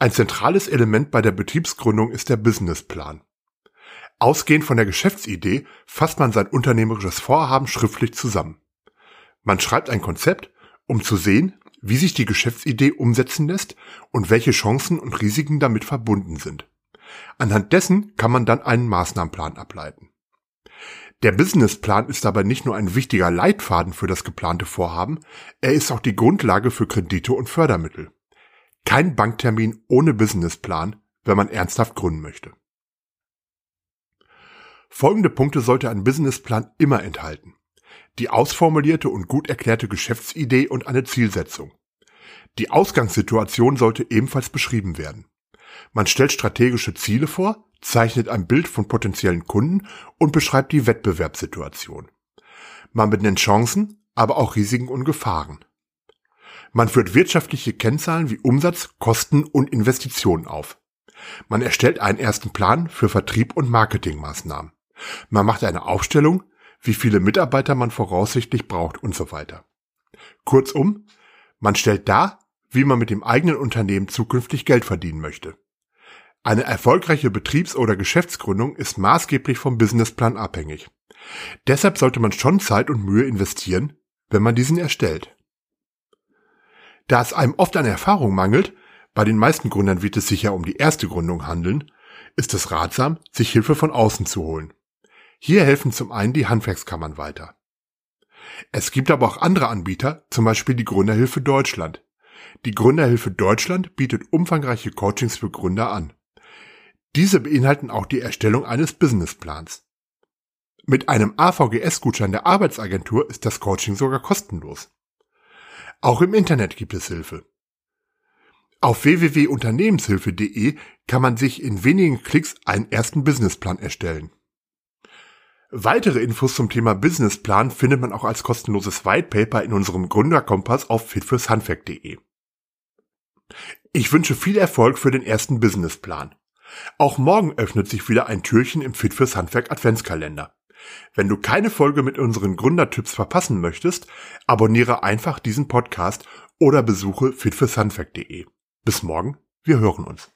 Ein zentrales Element bei der Betriebsgründung ist der Businessplan. Ausgehend von der Geschäftsidee fasst man sein unternehmerisches Vorhaben schriftlich zusammen. Man schreibt ein Konzept, um zu sehen, wie sich die Geschäftsidee umsetzen lässt und welche Chancen und Risiken damit verbunden sind. Anhand dessen kann man dann einen Maßnahmenplan ableiten. Der Businessplan ist dabei nicht nur ein wichtiger Leitfaden für das geplante Vorhaben, er ist auch die Grundlage für Kredite und Fördermittel. Kein Banktermin ohne Businessplan, wenn man ernsthaft gründen möchte. Folgende Punkte sollte ein Businessplan immer enthalten. Die ausformulierte und gut erklärte Geschäftsidee und eine Zielsetzung. Die Ausgangssituation sollte ebenfalls beschrieben werden. Man stellt strategische Ziele vor, zeichnet ein Bild von potenziellen Kunden und beschreibt die Wettbewerbssituation. Man benennt Chancen, aber auch Risiken und Gefahren. Man führt wirtschaftliche Kennzahlen wie Umsatz, Kosten und Investitionen auf. Man erstellt einen ersten Plan für Vertrieb und Marketingmaßnahmen. Man macht eine Aufstellung, wie viele Mitarbeiter man voraussichtlich braucht und so weiter. Kurzum, man stellt dar, wie man mit dem eigenen Unternehmen zukünftig Geld verdienen möchte. Eine erfolgreiche Betriebs- oder Geschäftsgründung ist maßgeblich vom Businessplan abhängig. Deshalb sollte man schon Zeit und Mühe investieren, wenn man diesen erstellt. Da es einem oft an Erfahrung mangelt, bei den meisten Gründern wird es sich ja um die erste Gründung handeln, ist es ratsam, sich Hilfe von außen zu holen. Hier helfen zum einen die Handwerkskammern weiter. Es gibt aber auch andere Anbieter, zum Beispiel die Gründerhilfe Deutschland. Die Gründerhilfe Deutschland bietet umfangreiche Coachings für Gründer an. Diese beinhalten auch die Erstellung eines Businessplans. Mit einem AVGS-Gutschein der Arbeitsagentur ist das Coaching sogar kostenlos. Auch im Internet gibt es Hilfe. Auf www.unternehmenshilfe.de kann man sich in wenigen Klicks einen ersten Businessplan erstellen. Weitere Infos zum Thema Businessplan findet man auch als kostenloses Whitepaper in unserem Gründerkompass auf fitfürshandwerk.de. Ich wünsche viel Erfolg für den ersten Businessplan. Auch morgen öffnet sich wieder ein Türchen im Fit fürs Handwerk Adventskalender. Wenn du keine Folge mit unseren Gründertipps verpassen möchtest, abonniere einfach diesen Podcast oder besuche fitfürshandwerk.de. Bis morgen, wir hören uns.